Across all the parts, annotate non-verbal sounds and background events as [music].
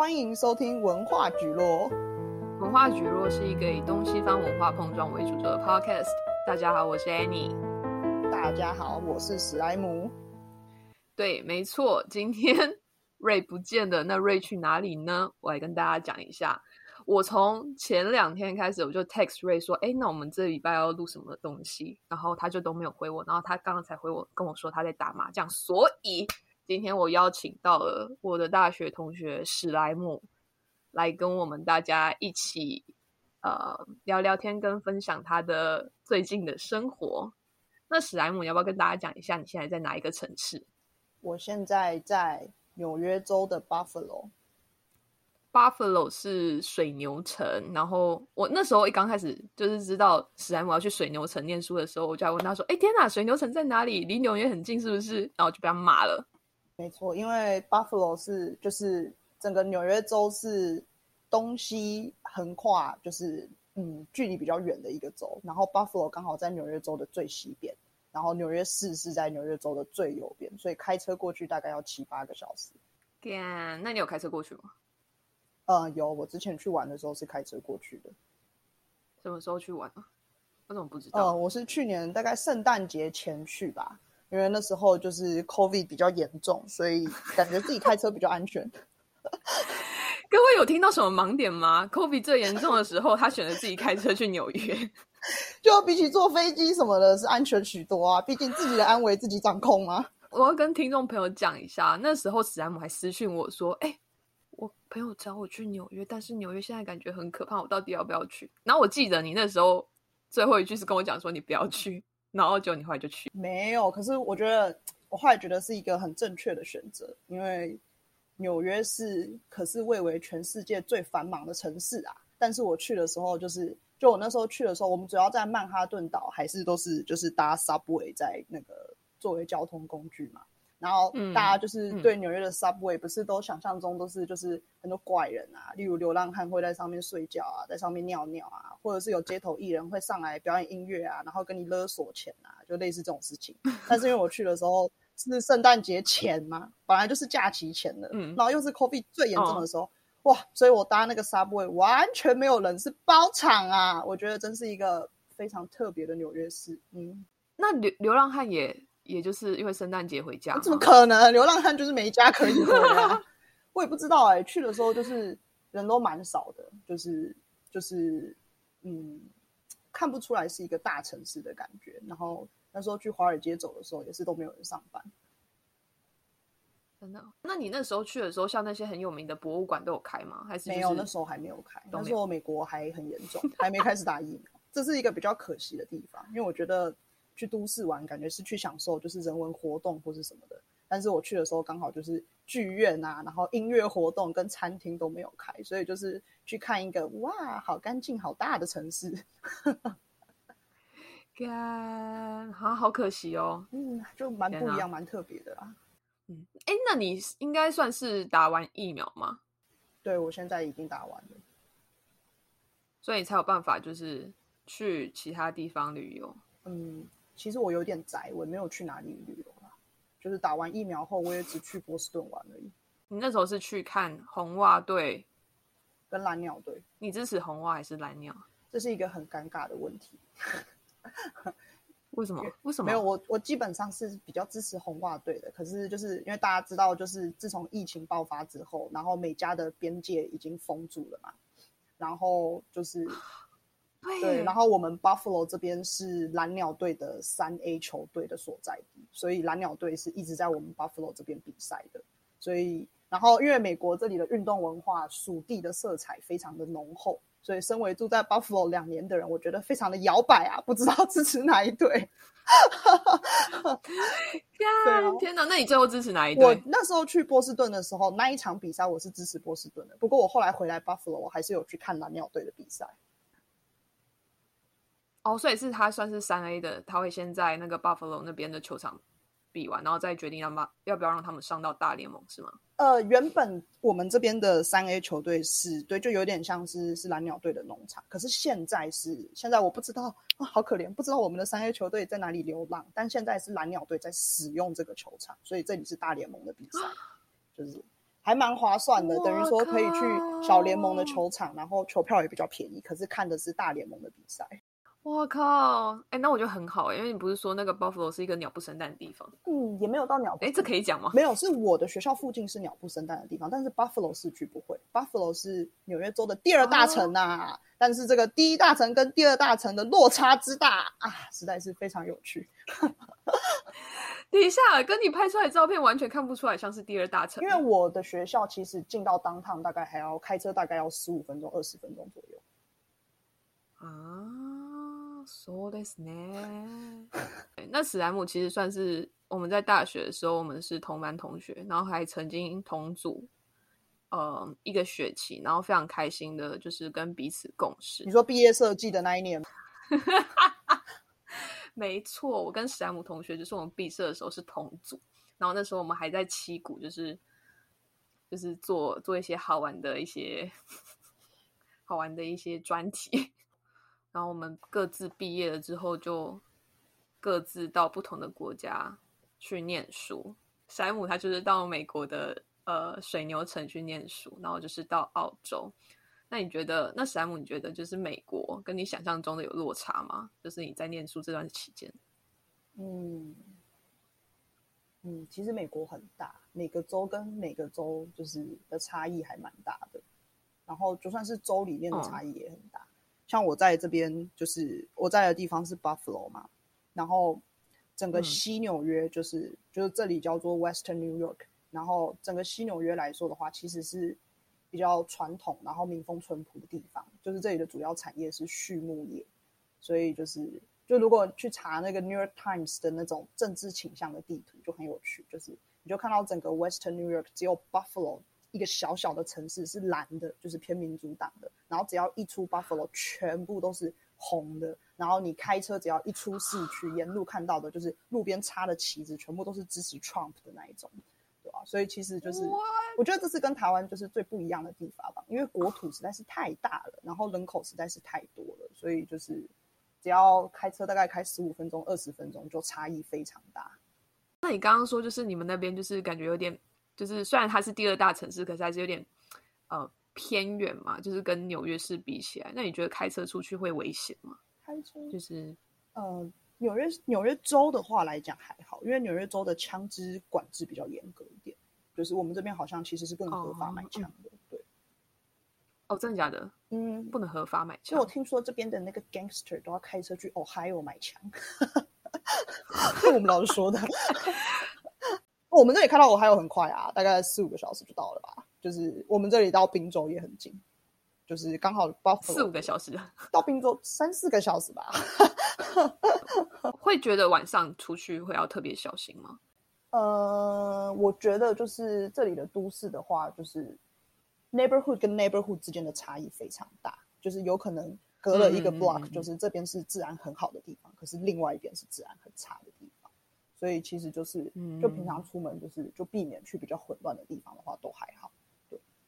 欢迎收听文化局落。文化局落是一个以东西方文化碰撞为主轴的 podcast。大家好，我是 Annie。大家好，我是史莱姆。对，没错，今天瑞不见了，那瑞去哪里呢？我来跟大家讲一下。我从前两天开始，我就 text 瑞说：“哎，那我们这礼拜要录什么东西？”然后他就都没有回我。然后他刚刚才回我，跟我说他在打麻将，所以。今天我邀请到了我的大学同学史莱姆来跟我们大家一起呃聊聊天，跟分享他的最近的生活。那史莱姆，你要不要跟大家讲一下你现在在哪一个城市？我现在在纽约州的 Buffalo。Buffalo 是水牛城。然后我那时候一刚开始就是知道史莱姆要去水牛城念书的时候，我就还问他说：“哎，天哪，水牛城在哪里？离纽约很近是不是？”然后我就被他骂了。没错，因为 Buffalo 是就是整个纽约州是东西横跨，就是嗯距离比较远的一个州。然后 Buffalo 刚好在纽约州的最西边，然后纽约市是在纽约州的最右边，所以开车过去大概要七八个小时。天，那你有开车过去吗？呃，有，我之前去玩的时候是开车过去的。什么时候去玩啊？我怎么不知道？呃，我是去年大概圣诞节前去吧。因为那时候就是 COVID 比较严重，所以感觉自己开车比较安全。[laughs] 各位有听到什么盲点吗？COVID 最严重的时候，他选择自己开车去纽约，就比起坐飞机什么的，是安全许多啊。毕竟自己的安危自己掌控嘛。我要跟听众朋友讲一下，那时候史莱姆还私讯我说：“哎，我朋友找我去纽约，但是纽约现在感觉很可怕，我到底要不要去？”然后我记得你那时候最后一句是跟我讲说：“你不要去。”然后就你后来就去？没有，可是我觉得我后来觉得是一个很正确的选择，因为纽约是可是蔚为全世界最繁忙的城市啊。但是我去的时候，就是就我那时候去的时候，我们主要在曼哈顿岛，还是都是就是搭 subway 在那个作为交通工具嘛。然后大家就是对纽约的 subway 不是都想象中都是就是很多怪人啊，例如流浪汉会在上面睡觉啊，在上面尿尿啊，或者是有街头艺人会上来表演音乐啊，然后跟你勒索钱啊，就类似这种事情。[laughs] 但是因为我去的时候是圣诞节前嘛，本来就是假期前的，嗯，然后又是 COVID 最严重的时候，哦，哇，所以我搭那个 subway 完全没有人，是包场啊，我觉得真是一个非常特别的纽约市。嗯，那流流浪汉也。也就是因为圣诞节回家，怎么可能？流浪汉就是没家可以回啊！[laughs] 我也不知道哎、欸，去的时候就是人都蛮少的，就是就是嗯，看不出来是一个大城市的感觉。然后那时候去华尔街走的时候，也是都没有人上班。真的？那你那时候去的时候，像那些很有名的博物馆都有开吗？还是、就是、没有？那时候还没有开。那时候美国还很严重，还没开始打疫苗，这是一个比较可惜的地方，因为我觉得。去都市玩，感觉是去享受，就是人文活动或是什么的。但是我去的时候刚好就是剧院啊，然后音乐活动跟餐厅都没有开，所以就是去看一个哇，好干净、好大的城市。[laughs] 干，好好可惜哦。嗯，就蛮不一样，蛮特别的啦。嗯，哎，那你应该算是打完疫苗吗？对，我现在已经打完了，所以你才有办法就是去其他地方旅游。嗯。其实我有点宅，我也没有去哪里旅游啦。就是打完疫苗后，我也只去波士顿玩而已。你那时候是去看红袜队跟蓝鸟队？你支持红袜还是蓝鸟？这是一个很尴尬的问题。[laughs] 为什么？为什么？没有我，我基本上是比较支持红袜队的。可是就是因为大家知道，就是自从疫情爆发之后，然后美加的边界已经封住了嘛，然后就是。对，然后我们 Buffalo 这边是蓝鸟队的三 A 球队的所在地，所以蓝鸟队是一直在我们 Buffalo 这边比赛的。所以，然后因为美国这里的运动文化属地的色彩非常的浓厚，所以身为住在 Buffalo 两年的人，我觉得非常的摇摆啊，不知道支持哪一队。[laughs] 天哪，那你最后支持哪一队？我那时候去波士顿的时候，那一场比赛我是支持波士顿的。不过我后来回来 Buffalo，我还是有去看蓝鸟队的比赛。哦，所以是他算是三 A 的，他会先在那个 Buffalo 那边的球场比完，然后再决定要不要不要让他们上到大联盟，是吗？呃，原本我们这边的三 A 球队是对，就有点像是是蓝鸟队的农场。可是现在是现在我不知道，哦，好可怜，不知道我们的三 A 球队在哪里流浪。但现在是蓝鸟队在使用这个球场，所以这里是大联盟的比赛，就是还蛮划算的，等于说可以去小联盟的球场，然后球票也比较便宜，可是看的是大联盟的比赛。我靠！哎、欸，那我觉得很好哎、欸，因为你不是说那个 Buffalo 是一个鸟不生蛋的地方？嗯，也没有到鸟不。哎、欸，这可以讲吗？没有，是我的学校附近是鸟不生蛋的地方，但是 Buffalo 市区不会。Buffalo 是纽约州的第二大城呐、啊，哦、但是这个第一大城跟第二大城的落差之大啊，实在是非常有趣。[laughs] 等一下，跟你拍出来的照片完全看不出来像是第二大城，因为我的学校其实进到 downtown 大概还要开车，大概要十五分钟、二十分钟左右。啊。说的是呢，那史莱姆其实算是我们在大学的时候，我们是同班同学，然后还曾经同组，呃，一个学期，然后非常开心的，就是跟彼此共事。你说毕业设计的那一年吗？[laughs] 没错，我跟史莱姆同学就是我们毕设的时候是同组，然后那时候我们还在七股，就是就是做做一些好玩的一些 [laughs] 好玩的一些专题。然后我们各自毕业了之后，就各自到不同的国家去念书。山姆他就是到美国的呃水牛城去念书，然后就是到澳洲。那你觉得，那山姆你觉得就是美国跟你想象中的有落差吗？就是你在念书这段期间？嗯嗯，其实美国很大，每个州跟每个州就是的差异还蛮大的。然后就算是州里面的差异也很大。嗯像我在这边，就是我在的地方是 Buffalo 嘛，然后整个西纽约就是、嗯、就是这里叫做 Western New York，然后整个西纽约来说的话，其实是比较传统，然后民风淳朴的地方，就是这里的主要产业是畜牧业，所以就是就如果去查那个 New York Times 的那种政治倾向的地图，就很有趣，就是你就看到整个 Western New York 只有 Buffalo。一个小小的城市是蓝的，就是偏民主党的。然后只要一出 Buffalo，全部都是红的。然后你开车只要一出市区，沿路看到的就是路边插的旗子，全部都是支持 Trump 的那一种，对吧？所以其实就是?我觉得这是跟台湾就是最不一样的地方吧，因为国土实在是太大了，然后人口实在是太多了，所以就是只要开车大概开十五分钟、二十分钟，就差异非常大。那你刚刚说就是你们那边就是感觉有点。就是虽然它是第二大城市，可是还是有点呃偏远嘛。就是跟纽约市比起来，那你觉得开车出去会危险吗？开车就是呃，纽约纽约州的话来讲还好，因为纽约州的枪支管制比较严格一点。就是我们这边好像其实是不能合法买枪的。哦、对，哦，真的假的？嗯，不能合法买枪。其实我听说这边的那个 gangster 都要开车去 Ohio 买枪，是 [laughs] 我们老师说的。[laughs] 我们这里看到我还有很快啊，大概四五个小时就到了吧。就是我们这里到滨州也很近，就是刚好 Buffalo 四五个小时到滨州三四个小时吧。[laughs] 会觉得晚上出去会要特别小心吗？呃，我觉得就是这里的都市的话，就是 neighborhood 跟 neighborhood 之间的差异非常大，就是有可能隔了一个 block，嗯，就是这边是治安很好的地方，可是另外一边是治安很差的地方。所以其实就是，就平常出门就是就避免去比较混乱的地方的话，都还好。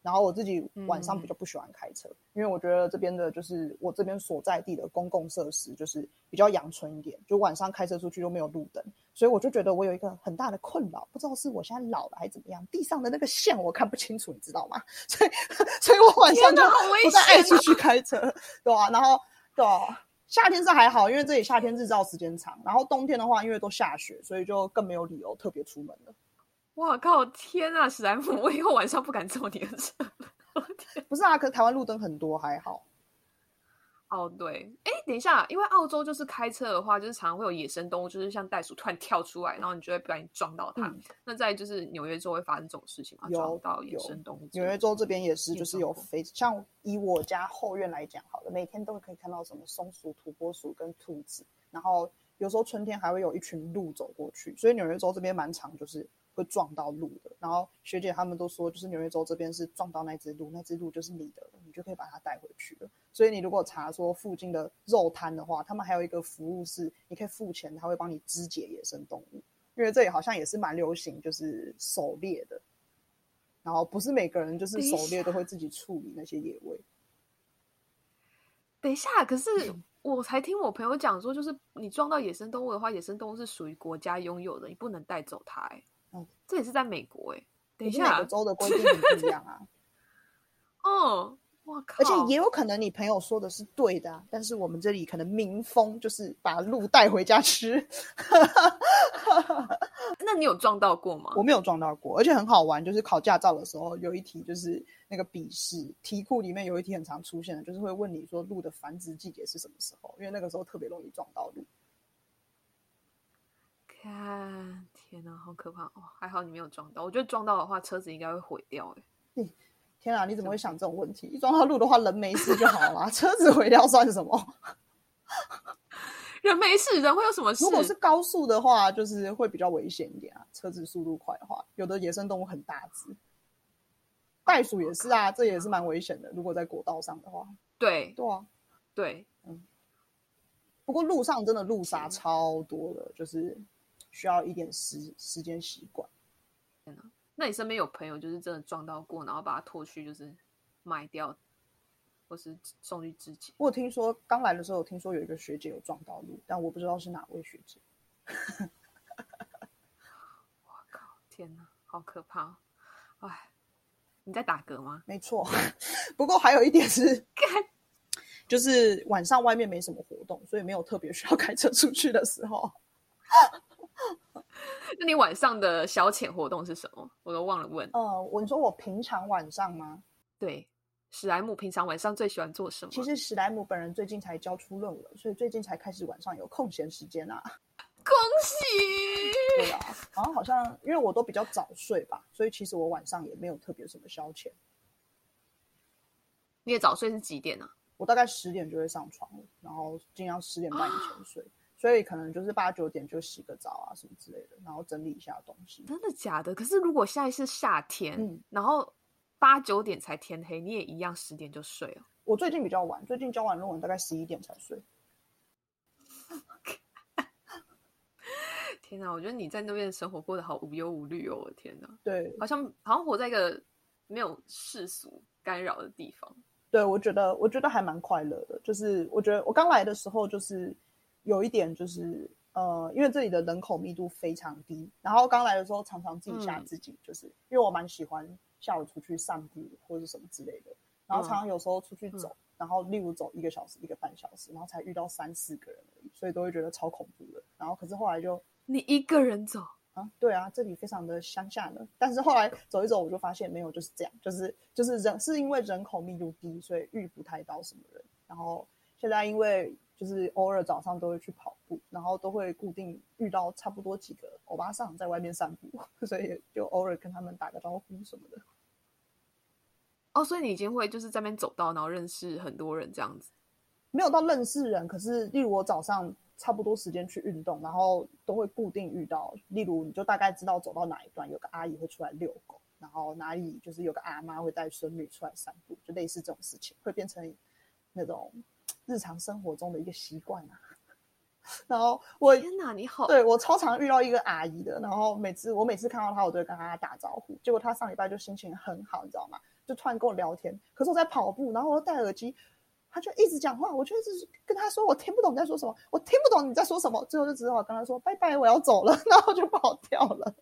对，然后我自己晚上比较不喜欢开车，嗯、因为我觉得这边的就是我这边所在地的公共设施就是比较阳春一点，就晚上开车出去又没有路灯，所以我就觉得我有一个很大的困扰，不知道是我现在老了还是怎么样，地上的那个线我看不清楚，你知道吗？[laughs] 所以，所以我晚上就不太爱出去开车，对啊，然后，对啊。夏天是还好，因为这里夏天日照时间长，然后冬天的话，因为都下雪，所以就更没有理由特别出门了。哇靠！天啊，史莱姆，我以后晚上不敢坐你的车。不是啊，可是台湾路灯很多，还好。哦，对，哎，等一下，因为澳洲就是开车的话，就是常常会有野生动物，就是像袋鼠突然跳出来，然后你就会不小心撞到它。嗯、那在就是纽约州会发生这种事情吗？有撞到野生动物。纽约州这边也是，就是有非像以我家后院来讲，好了，每天都可以看到什么松鼠、土拨鼠跟兔子，然后有时候春天还会有一群鹿走过去，所以纽约州这边蛮长就是。会撞到鹿的，然后学姐他们都说，就是纽约州这边是撞到那只鹿，那只鹿就是你的了，你就可以把它带回去了。所以你如果查说附近的肉摊的话，他们还有一个服务是，你可以付钱，他会帮你肢解野生动物，因为这里好像也是蛮流行，就是狩猎的。然后不是每个人就是狩猎都会自己处理那些野味。等一下，可是我才听我朋友讲说，就是你撞到野生动物的话，野生动物是属于国家拥有的，你不能带走它。欸。哦，这也是在美国哎、欸。等一下，每个州的规定很不一样啊。[laughs] 哦。我靠！而且也有可能你朋友说的是对的，啊，但是我们这里可能民风就是把鹿带回家吃。[laughs] 那你有撞到过吗？我没有撞到过，而且很好玩。就是考驾照的时候，有一题就是那个笔试题库里面有一题很常出现的，就是会问你说鹿的繁殖季节是什么时候？因为那个时候特别容易撞到鹿。看，天哪，好可怕哦！还好你没有撞到，我觉得撞到的话，车子应该会毁掉。哎，嗯。天啊！你怎么会想这种问题？一撞到路的话，人没事就好了，[laughs] 车子毁掉算什么？[laughs] 人没事，人会有什么事？如果是高速的话，就是会比较危险一点啊。车子速度快的话，有的野生动物很大只，袋鼠也是啊，这也是蛮危险的。如果在国道上的话，对对啊，对，嗯。不过路上真的路杀超多的，就是需要一点时时间习惯。天哪！那你身边有朋友就是真的撞到过，然后把它拖去就是卖掉，或是送去自己？我有听说刚来的时候，我听说有一个学姐有撞到路，但我不知道是哪位学姐。[laughs] 我靠！天哪，好可怕！哎，你在打嗝吗？[laughs] 没错，[laughs] 不过还有一点是，就是晚上外面没什么活动，所以没有特别需要开车出去的时候。那你晚上的消遣活动是什么？我都忘了问。呃，我说我平常晚上吗？对，史莱姆平常晚上最喜欢做什么？其实史莱姆本人最近才交出论文，所以最近才开始晚上有空闲时间啊。恭喜！对啊，然后好像因为我都比较早睡吧，所以其实我晚上也没有特别什么消遣。你也早睡是几点呢？啊？我大概十点就会上床，然后尽量十点半以前睡。所以可能就是八九点就洗个澡啊什么之类的，然后整理一下东西。真的假的？可是如果现在是夏天，嗯，然后八九点才天黑，你也一样十点就睡了？我最近比较晚，最近交完论文大概十一点才睡。[laughs] 天哪，我觉得你在那边的生活过得好无忧无虑哦！我的天哪，对，好像好像活在一个没有世俗干扰的地方。对，我觉得我觉得还蛮快乐的。就是我觉得我刚来的时候就是。有一点就是，呃，因为这里的人口密度非常低，然后刚来的时候常常自己吓自己，就是、嗯、因为我蛮喜欢下午出去散步或者什么之类的，然后常常有时候出去走，嗯、然后例如走一个小时、一个半小时，然后才遇到三四个人而已，所以都会觉得超恐怖的。然后可是后来就你一个人走啊？对啊，这里非常的乡下呢。但是后来走一走，我就发现没有，就是这样，就是就是人是因为人口密度低，所以遇不太到什么人。然后现在因为。就是偶尔早上都会去跑步，然后都会固定遇到差不多几个欧巴桑在外面散步，[laughs] 所以就偶尔跟他们打个招呼什么的。哦，所以你已经会就是在那边走到，然后认识很多人这样子？没有到认识人，可是例如我早上差不多时间去运动，然后都会固定遇到。例如你就大概知道走到哪一段有个阿姨会出来遛狗，然后哪里就是有个阿妈会带孙女出来散步，就类似这种事情会变成那种。日常生活中的一个习惯啊，[laughs] 然后我天哪，你好，对我超常遇到一个阿姨的，然后每次我每次看到她，我都会跟她打招呼。结果她上礼拜就心情很好，你知道吗？就突然跟我聊天，可是我在跑步，然后我又戴耳机，她就一直讲话，我就一直跟她说，我听不懂你在说什么，我听不懂你在说什么，最后就只好跟她说拜拜，我要走了，然后就跑掉了。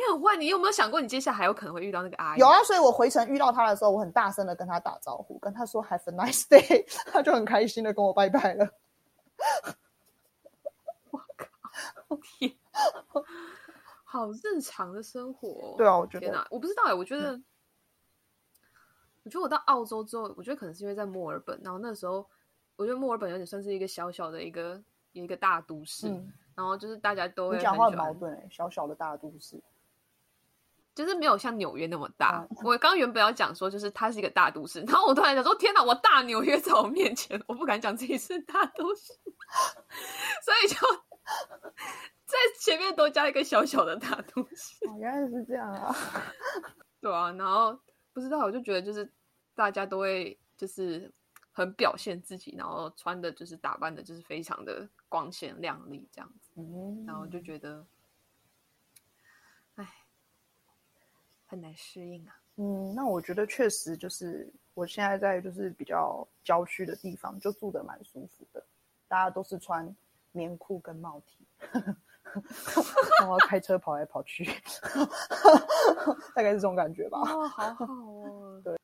你很坏，你有没有想过，你接下来还有可能会遇到那个阿姨？有啊，所以我回程遇到他的时候，我很大声的跟他打招呼，跟他说 “Have a nice day”，[laughs] 他就很开心的跟我拜拜了。[laughs] 我靠，天，好日常的生活哦。对啊，我觉得，天哪，我不知道哎，我觉得，嗯、我觉得我到澳洲之后，我觉得可能是因为在墨尔本，然后那时候我觉得墨尔本有点算是一个小小的一个一个大都市，嗯、然后就是大家都会你讲话很矛盾哎，小小的大都市。就是没有像纽约那么大。我刚原本要讲说，就是它是一个大都市，然后我突然想说，天哪，我大纽约在我面前，我不敢讲自己是大都市，[laughs] 所以就在前面多加一个小小的大都市。哦，原来是这样啊！[laughs] 对啊，然后不知道，我就觉得就是大家都会就是很表现自己，然后穿的就是打扮的，就是非常的光鲜亮丽这样子，嗯，然后就觉得。很难适应啊。嗯，那我觉得确实就是我现在在就是比较郊区的地方，就住的蛮舒服的。大家都是穿棉裤跟帽 T。然后开车跑来跑去，[laughs] 大概是这种感觉吧。哦，好 [laughs] 好哦。对，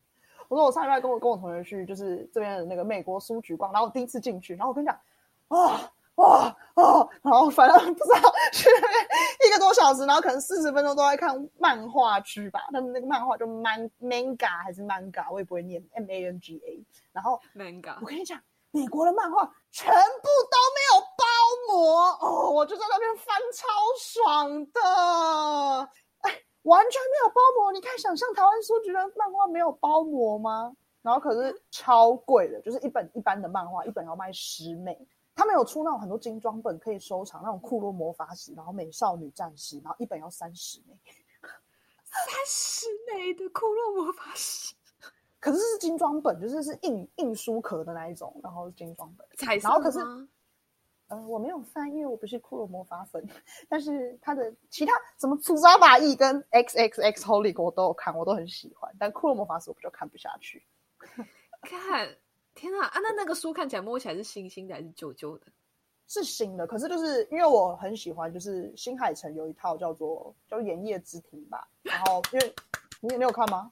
我说我上礼拜跟我跟我同学去，就是这边的那个美国书局逛，然后我第一次进去，然后我跟你讲，哇哇哦，然后反正不知道去那边一个多小时，然后可能四十分钟都在看漫画区吧。他们那个漫画就 man manga 还是 manga，我也不会念 m a n g a。然后 manga，我跟你讲。美国的漫画全部都没有包膜哦，我就在那边翻超爽的，哎，完全没有包膜。你可以想象台湾书局的漫画没有包膜吗？然后可是超贵的，就是一本一般的漫画，一本要卖十美。他们有出那种很多精装本可以收藏，那种库洛魔法史，然后美少女战士，然后一本要三十美，三十美的库洛魔法史。可是是精装本，就是是硬硬书壳的那一种，然后是精装本。彩色然后可是，呃，我没有翻，因为我不是库洛魔法粉。[laughs] 但是它的其他什么粗扎马翼跟 X X X Holy 我都有看，我都很喜欢。但库洛魔法史我不就看不下去。[laughs] 看，天啊啊！那那个书看起来摸起来是新新的还是旧旧的？是新的。可是就是因为我很喜欢，就是新海诚有一套叫做叫《炎夜之庭》吧。然后因为你你有看吗？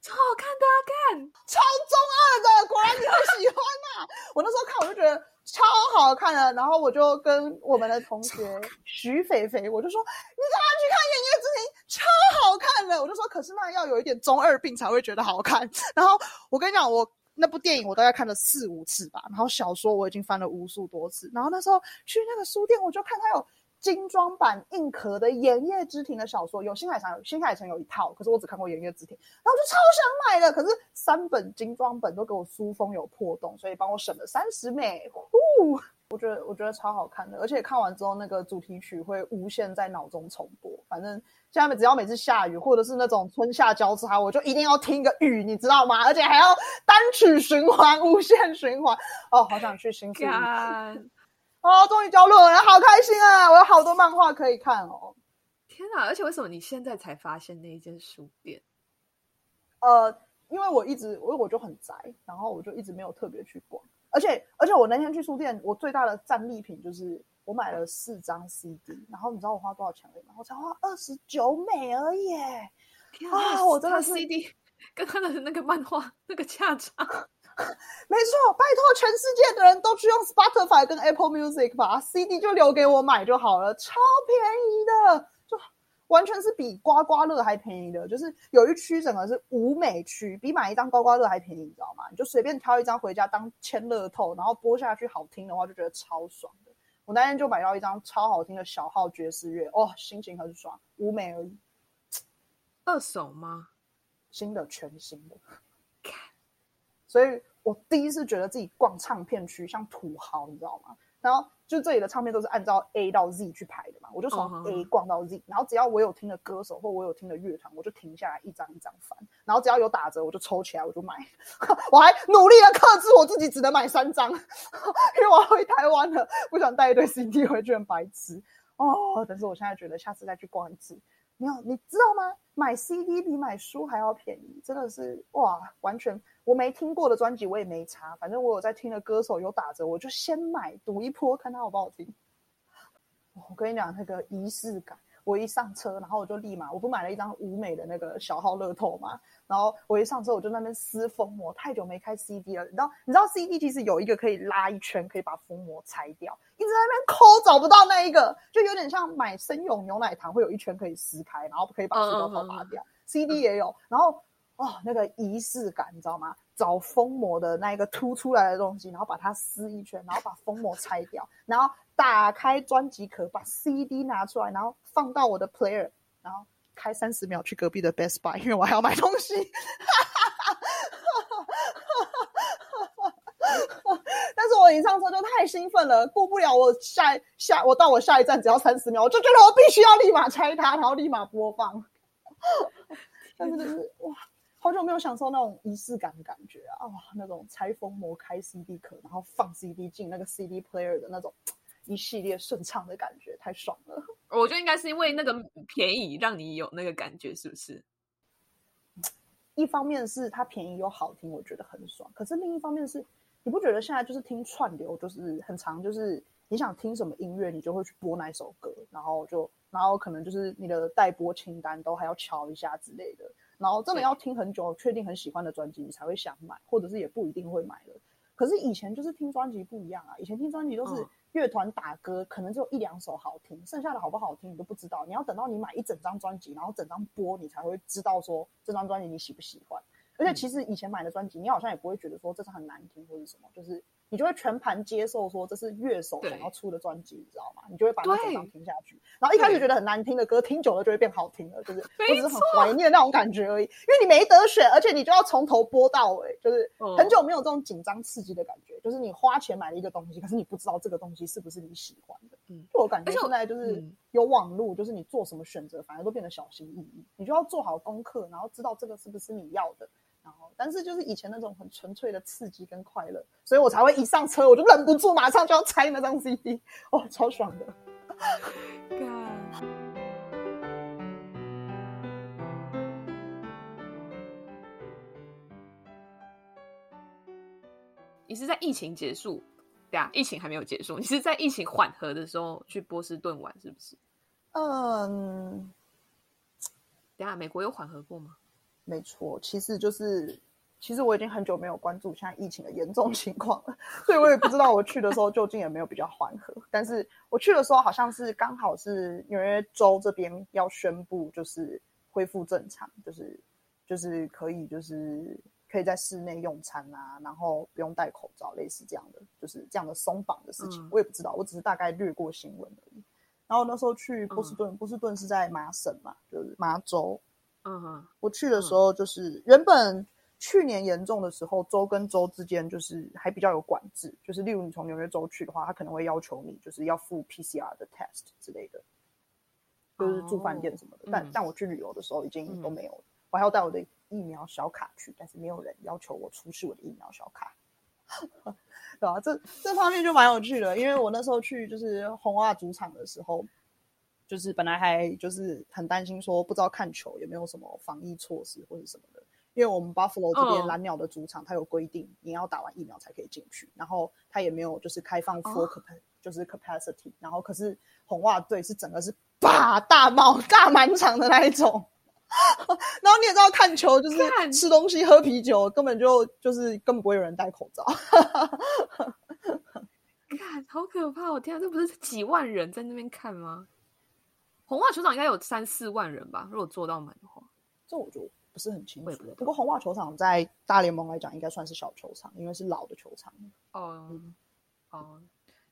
超好看的，啊，看超中二的，果然你会喜欢呐，啊！[laughs] 我那时候看我就觉得超好看的，然后我就跟我们的同学徐肥肥，我就说你干嘛去看《炎夜之庭》，超好看的。我就说，可是那要有一点中二病才会觉得好看。[laughs] 然后我跟你讲，我那部电影我大概看了四五次吧，然后小说我已经翻了无数多次。然后那时候去那个书店，我就看他有。精装版硬壳的《炎夜之庭》的小说有新海诚，新海诚有一套，可是我只看过《炎夜之庭》，然后我就超想买的，可是三本精装本都给我书封有破洞，所以帮我省了三十美。呼，我觉得我觉得超好看的，而且看完之后那个主题曲会无限在脑中重播。反正现在只要每次下雨或者是那种春夏交叉，我就一定要听个雨，你知道吗？而且还要单曲循环，[laughs] 无限循环。哦，好想去新宿。[laughs] 哦，终于交录了，好开心啊！我有好多漫画可以看哦。天哪！而且为什么你现在才发现那一间书店？呃，因为我一直，我我就很宅，然后我就一直没有特别去逛。而且，而且我那天去书店，我最大的战利品就是我买了四张 CD，然后你知道我花多少钱吗？我才花二十九美而已。天啊！我真的 CD 跟他的那个漫画 [laughs] 那个价差。[laughs] 没错，拜托全世界的人都去用 Spotify 跟 Apple Music 吧，CD 就留给我买就好了，超便宜的，就完全是比刮刮乐还便宜的。就是有一区整个是无美区，比买一张刮刮乐还便宜，你知道吗？你就随便挑一张回家当签乐透，然后播下去好听的话，就觉得超爽的。我那天就买到一张超好听的小号爵士乐，哦，心情很爽，无美而已。二手吗？新的，全新的。[laughs] 所以我第一次觉得自己逛唱片区像土豪，你知道吗？然后就这里的唱片都是按照 A 到 Z 去排的嘛，我就从 A 逛到 Z，、oh, 然后只要我有听的歌手或我有听的乐团，我就停下来一张一张翻，然后只要有打折，我就抽起来我就买。[laughs] 我还努力的克制我自己，只能买三张，[laughs] 因为我要回台湾了，不想带一堆 CD 回去，很白痴哦。但是我现在觉得下次再去逛一次，没有，你知道吗？买 CD 比买书还要便宜，真的是哇，完全。我没听过的专辑我也没查，反正我有在听的歌手有打折，我就先买赌一波，看他好不好听。我跟你讲那个仪式感，我一上车，然后我就立马，我不买了一张五美的那个小号乐透嘛，然后我一上车我就在那边撕封膜，太久没开 CD 了，你知道你知道 CD 其实有一个可以拉一圈，可以把封膜拆掉，一直在那边抠找不到那一个，就有点像买生永牛奶糖会有一圈可以撕开，然后可以把塑料套拔掉。Uh, uh, uh, uh. CD 也有，然后。哦，那个仪式感，你知道吗？找封膜的那一个凸出来的东西，然后把它撕一圈，然后把封膜拆掉，然后打开专辑壳，把 CD 拿出来，然后放到我的 player，然后开三十秒去隔壁的 Best Buy，因为我还要买东西。[laughs] 但是我一上车就太兴奋了，过不了我下下我到我下一站只要三十秒，我就觉得我必须要立马拆它，然后立马播放。但是就是哇！好久没有享受那种仪式感的感觉啊！哇，那种拆封膜、开 CD 壳，然后放 CD 进那个 CD player 的那种一系列顺畅的感觉，太爽了。我觉得应该是因为那个便宜，让你有那个感觉，是不是？一方面是它便宜又好听，我觉得很爽。可是另一方面是，你不觉得现在就是听串流，就是很长，就是你想听什么音乐，你就会去播哪首歌，然后就然后可能就是你的待播清单都还要敲一下之类的。然后真的要听很久，确定很喜欢的专辑，你才会想买，或者是也不一定会买了。可是以前就是听专辑不一样啊，以前听专辑都是乐团打歌，可能只有一两首好听，剩下的好不好听你都不知道。你要等到你买一整张专辑，然后整张播，你才会知道说这张专辑你喜不喜欢。而且其实以前买的专辑，你好像也不会觉得说这是很难听或者什么，就是。你就会全盘接受，说这是乐手想要出的专辑，你知道吗？你就会把那整张听下去。然后一开始觉得很难听的歌，听久了就会变好听了，就是我只是很怀念那种感觉而已。因为你没得选，而且你就要从头播到尾，就是很久没有这种紧张刺激的感觉。就是你花钱买了一个东西，可是你不知道这个东西是不是你喜欢的。嗯，就我感觉现在就是有网络，就是你做什么选择，反而都变得小心翼翼。你就要做好功课，然后知道这个是不是你要的。但是就是以前那种很纯粹的刺激跟快乐，所以我才会一上车我就忍不住马上就要拆那张 CD，哦，超爽的。God. 你是在疫情结束，对啊，疫情还没有结束，你是在疫情缓和的时候去波士顿玩，是不是？嗯，等下美国有缓和过吗？没错，其实就是。其实我已经很久没有关注现在疫情的严重情况了，[laughs] 所以我也不知道我去的时候究竟有没有比较缓和。但是我去的时候好像是刚好是纽约州这边要宣布，就是恢复正常，就是就是可以就是可以在室内用餐啊，然后不用戴口罩，类似这样的，就是这样的松绑的事情。嗯、我也不知道，我只是大概略过新闻而已。然后那时候去波士顿，嗯、波士顿是在麻省嘛，就是麻州。嗯哼，我去的时候就是原本。去年严重的时候，州跟州之间就是还比较有管制，就是例如你从纽约州去的话，他可能会要求你就是要付 PCR 的 test 之类的，就是住饭店什么的。哦、但、嗯、但我去旅游的时候已经都没有了，嗯、我还要带我的疫苗小卡去，但是没有人要求我出示我的疫苗小卡，[laughs] 对啊，这这方面就蛮有趣的，因为我那时候去就是红袜主场的时候，就是本来还就是很担心说不知道看球有没有什么防疫措施或者什么的。因为我们 Buffalo 这边蓝鸟的主场，它有规定，你要打完疫苗才可以进去。然后它也没有就是开放 full capacity，就是 capacity。然后可是红袜队是整个是吧大帽大满场的那一种。[laughs] 然后你也知道看球就是吃东西喝啤酒，根本就就是根本不会有人戴口罩。[laughs] 看，好可怕！我天啊，这不是几万人在那边看吗？红袜球场应该有三四万人吧？如果做到满的话，这我就。不是很清楚的，不过红袜球场在大联盟来讲应该算是小球场，因为是老的球场。哦，嗯、哦，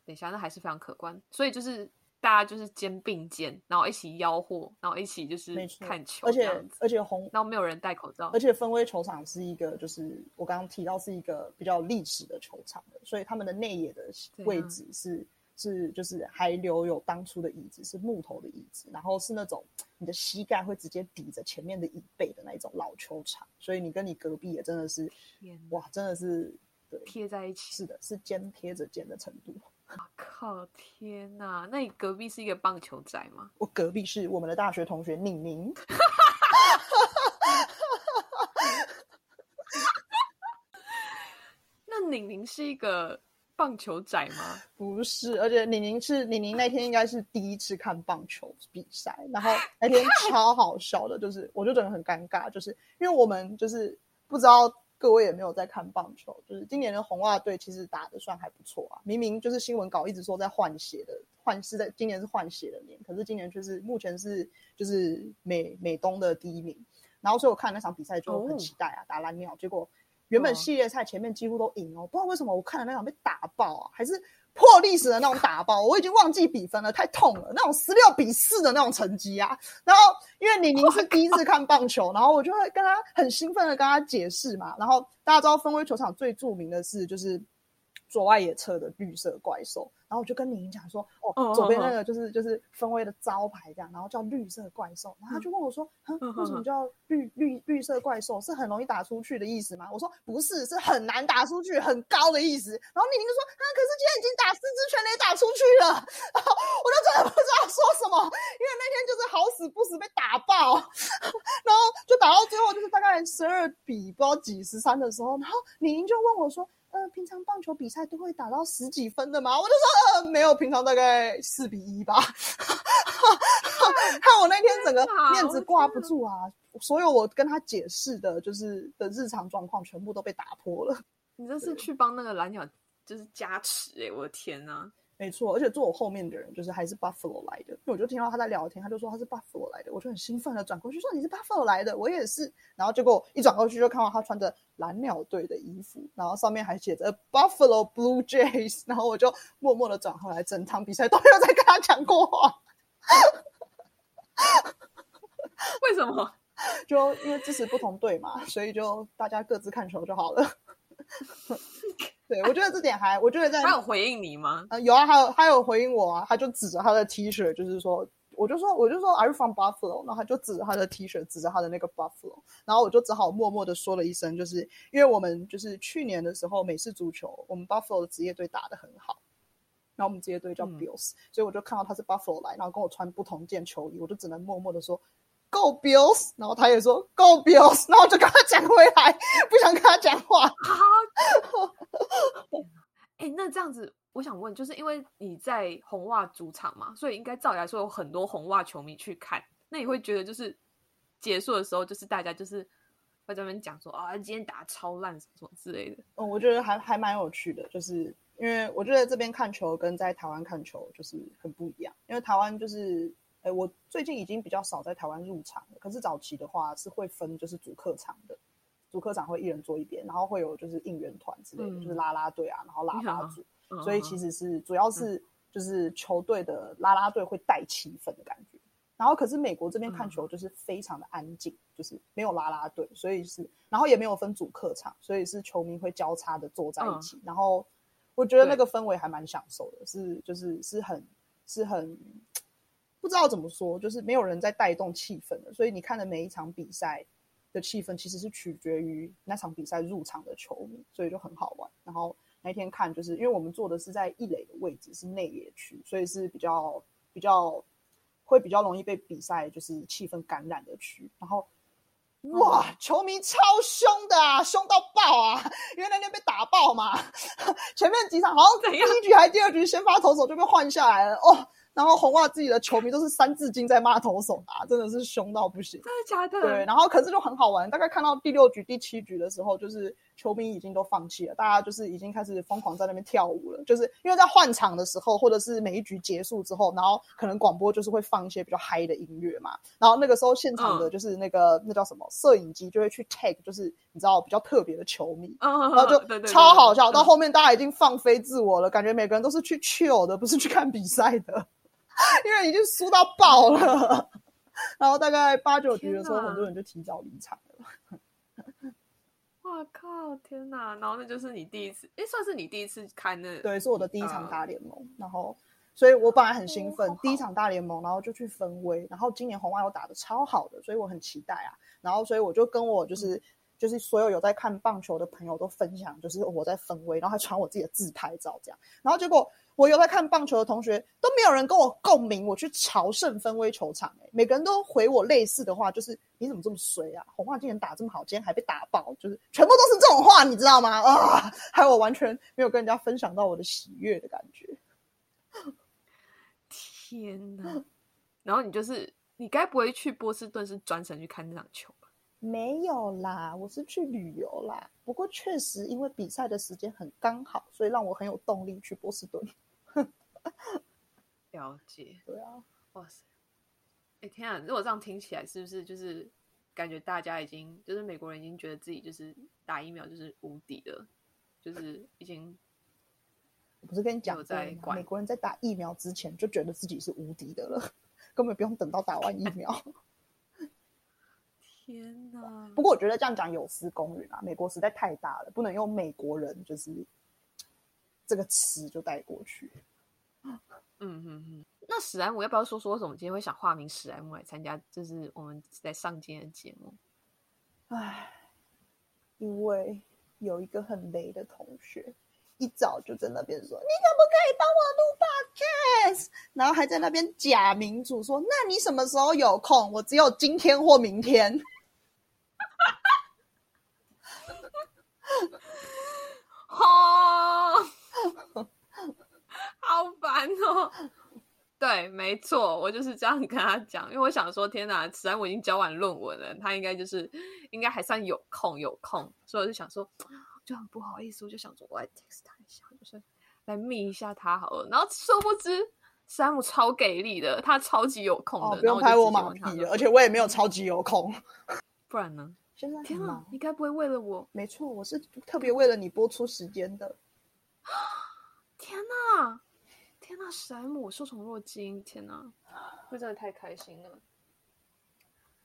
等一下，那还是非常可观。所以就是大家就是肩并肩，然后一起吆喝，然后一起就是看球，而且而且红，然后没有人戴口罩。而且分威球场是一个，就是我刚刚提到是一个比较历史的球场的，所以他们的内野的位置是。是，就是还留有当初的椅子，是木头的椅子，然后是那种你的膝盖会直接抵着前面的椅背的那一种老球场，所以你跟你隔壁也真的是，哪哇，真的是对贴在一起，是的，是肩贴着肩的程度。[laughs] 我靠，天哪！那你隔壁是一个棒球仔吗？我隔壁是我们的大学同学宁宁。[laughs] 那宁宁是一个。棒球仔吗？[laughs] 不是，而且李宁是李宁那天应该是第一次看棒球比赛，然后 [laughs] 那天超好笑的，就是我就觉得很尴尬，就是因为我们就是不知道各位有没有在看棒球，就是今年的红袜队其实打得算还不错啊，明明就是新闻稿一直说在换血的换是在今年是换血的年，可是今年却是目前是就是美美东的第一名，然后所以我看那场比赛就很期待啊，打蓝鸟，结果。原本系列赛前面几乎都赢哦，不知道为什么我看的那场被打爆啊，还是破历史的那种打爆，我已经忘记比分了，太痛了，那种十六比四的那种成绩啊。然后因为李宁是第一次看棒球，然后我就会跟他很兴奋的跟他解释嘛。然后大家知道，芬威球场最著名的是就是左外野侧的绿色怪兽。然后我就跟宁宁讲说，哦，左边那个就是就是分威的招牌这样，然后叫绿色怪兽。然后他就问我说，哼，为什么叫绿绿绿色怪兽？是很容易打出去的意思吗？我说不是，是很难打出去，很高的意思。然后李宁就说，啊，可是今天已经打四支全垒打出去了。[laughs] 然后我就真的不知道说什么，因为那天就是好死不死被打爆，[laughs] 然后就打到最后就是大概十二比不知道几十三的时候，然后李宁就问我说。呃，平常棒球比赛都会打到十几分的吗？我就说，呃没有平常大概四比一吧。[laughs] 看我那天整个面子挂不住啊！所有我跟他解释的，就是的日常状况，全部都被打破了。你这是去帮那个蓝鸟就是加持哎、欸！我的天呐！没错，而且坐我后面的人就是还是 Buffalo 来的，因为我就听到他在聊天，他就说他是 Buffalo 来的，我就很兴奋的转过去说你是 Buffalo 来的，我也是。然后结果一转过去就看到他穿着蓝鸟队的衣服，然后上面还写着 Buffalo Blue Jays，然后我就默默的转回来，整场比赛都没有再跟他讲过话。[laughs] 为什么？就因为支持不同队嘛，所以就大家各自看球就好了。[laughs] 对，我觉得这点还，我觉得在他有回应你吗？呃，有啊，还有他有回应我啊，他就指着他的 T 恤，就是说，我就说，我就说，Are you from Buffalo？然后他就指着他的 T 恤，指着他的那个 Buffalo，然后我就只好默默的说了一声，就是因为我们就是去年的时候美式足球，我们 Buffalo 的职业队打得很好，然后我们职业队叫 Bills，、嗯、所以我就看到他是 Buffalo 来，然后跟我穿不同件球衣，我就只能默默的说 Go Bills，然后他也说 Go Bills，然后我就跟他讲回来，不想跟他讲话。哎，那这样子，我想问，就是因为你在红袜主场嘛，所以应该照理来说有很多红袜球迷去看。那你会觉得，就是结束的时候，就是大家就是会在那边讲说啊，今天打超烂什么什么之类的。嗯，我觉得还还蛮有趣的，就是因为我觉得这边看球跟在台湾看球就是很不一样。因为台湾就是，哎，我最近已经比较少在台湾入场了，可是早期的话是会分就是主客场的。主客场会一人坐一边，然后会有就是应援团之类的，嗯、就是拉拉队啊，然后喇叭组，嗯、所以其实是主要是就是球队的拉拉队会带气氛的感觉。然后可是美国这边看球就是非常的安静，嗯、就是没有拉拉队，所以是然后也没有分主客场，所以是球迷会交叉的坐在一起。嗯、然后我觉得那个氛围还蛮享受的，是就是是很是很不知道怎么说，就是没有人在带动气氛的，所以你看的每一场比赛。的气氛其实是取决于那场比赛入场的球迷，所以就很好玩。然后那天看，就是因为我们坐的是在一垒的位置，是内野区，所以是比较比较会比较容易被比赛就是气氛感染的区。然后哇，嗯、球迷超凶的啊，凶到爆啊！因为那天被打爆嘛，[laughs] 前面几场好像第一局还第二局先发投手就被换下来了哦。然后红袜自己的球迷都是三字经在骂投手啊，真的是凶到不行。真的假的？对，然后可是就很好玩。大概看到第六局、第七局的时候，就是球迷已经都放弃了，大家就是已经开始疯狂在那边跳舞了。就是因为在换场的时候，或者是每一局结束之后，然后可能广播就是会放一些比较嗨的音乐嘛。然后那个时候现场的就是那个、嗯、那叫什么摄影机就会去 take，就是你知道比较特别的球迷，嗯、然后就超好笑。到后面大家已经放飞自我了，嗯、感觉每个人都是去 chill 的，不是去看比赛的。[laughs] 因为已经输到爆了，[laughs] 然后大概八九局的时候，很多人就提早离场了。哇靠！天哪！然后那就是你第一次，哎，算是你第一次看那？对，是我的第一场大联盟。呃、然后，所以我本来很兴奋，哦、第一场大联盟，然后就去分威。然后今年红袜又打的超好的，所以我很期待啊。然后，所以我就跟我就是、嗯、就是所有有在看棒球的朋友都分享，就是我在分威，然后还传我自己的自拍照这样。然后结果。我有在看棒球的同学都没有人跟我共鸣，我去朝圣分威球场，欸，每个人都回我类似的话，就是你怎么这么衰啊？红袜竟然打这么好，今天还被打爆，就是全部都是这种话，你知道吗？啊，[laughs] 还有我完全没有跟人家分享到我的喜悦的感觉。天哪！然后你就是你该不会去波士顿是专程去看那场球？没有啦，我是去旅游啦。不过确实因为比赛的时间很刚好，所以让我很有动力去波士顿。[laughs] 了解，对啊，哇塞，哎天啊！如果这样听起来，是不是就是感觉大家已经就是美国人已经觉得自己就是打疫苗就是无敌的，就是已经不是跟你讲在美国人在打疫苗之前就觉得自己是无敌的了，[laughs] 根本不用等到打完疫苗。[laughs] 天哪！[laughs] 不过我觉得这样讲有失公允啊，美国实在太大了，不能用美国人就是这个词就带过去。嗯嗯嗯，那史莱姆要不要说说为什么今天会想化名史莱姆来参加？就是我们在上今天的节目。唉，因为有一个很雷的同学，一早就在那边说：“你可不可以帮我录 podcast？” 然后还在那边假民主说：“那你什么时候有空？我只有今天或明天。”哈哈哈，[laughs] 好烦哦对，没错，我就是这样跟他讲，因为我想说，天哪，史莱姆已经交完论文了，他应该就是应该还算有空有空，所以我就想说，就很不好意思，我就想说，我来 text 他一下，就是来密一下他好了。然后殊不知，史莱姆超给力的，他超级有空的，哦、不用拍我马屁了，而且我也没有超级有空，不然呢？现在天哪，你该不会为了我？没错，我是特别为了你播出时间的。天哪！天呐，史莱姆，我受宠若惊！天呐，会真的太开心了。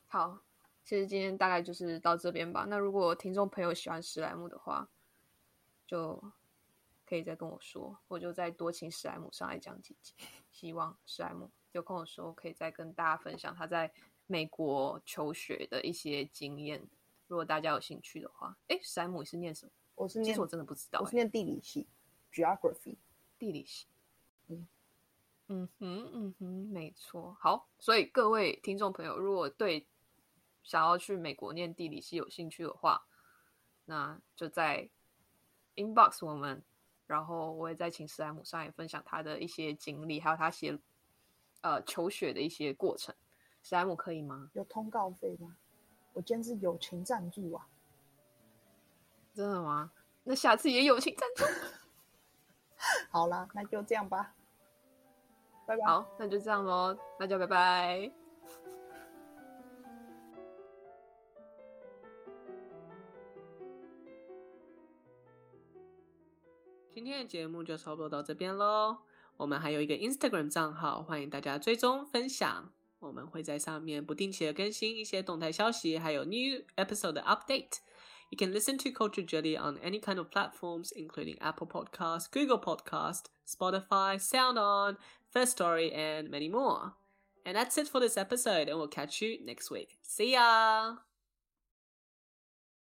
好，其实今天大概就是到这边吧。那如果听众朋友喜欢史莱姆的话，就可以再跟我说，我就再多请史莱姆上来讲几集。希望史莱姆有空的时候可以再跟大家分享他在美国求学的一些经验。如果大家有兴趣的话，哎，史莱姆是念什么？我是念，其实我真的不知道，我是念地理系，Geography，地理系。嗯哼，嗯哼，没错。好，所以各位听众朋友，如果对想要去美国念地理系有兴趣的话，那就在 inbox 我们，然后我也在请史莱姆上也分享他的一些经历，还有他写呃求学的一些过程。史莱姆可以吗？有通告费吗？我今天是友情赞助啊！真的吗？那下次也友情赞助。[laughs] 好了，那就这样吧。拜拜。好，那就这样喽，大家拜拜。今天的节目就差不多到这边喽。我们还有一个 Instagram 账号，欢迎大家追踪分享。我们会在上面不定期的更新一些动态消息，还有 new episode 的 update。You can listen to Culture Jelly on any kind of platforms, including Apple Podcasts, Google Podcasts, Spotify, SoundOn. Firstory, and many more. And that's it for this episode, and we'll catch you next week. See ya!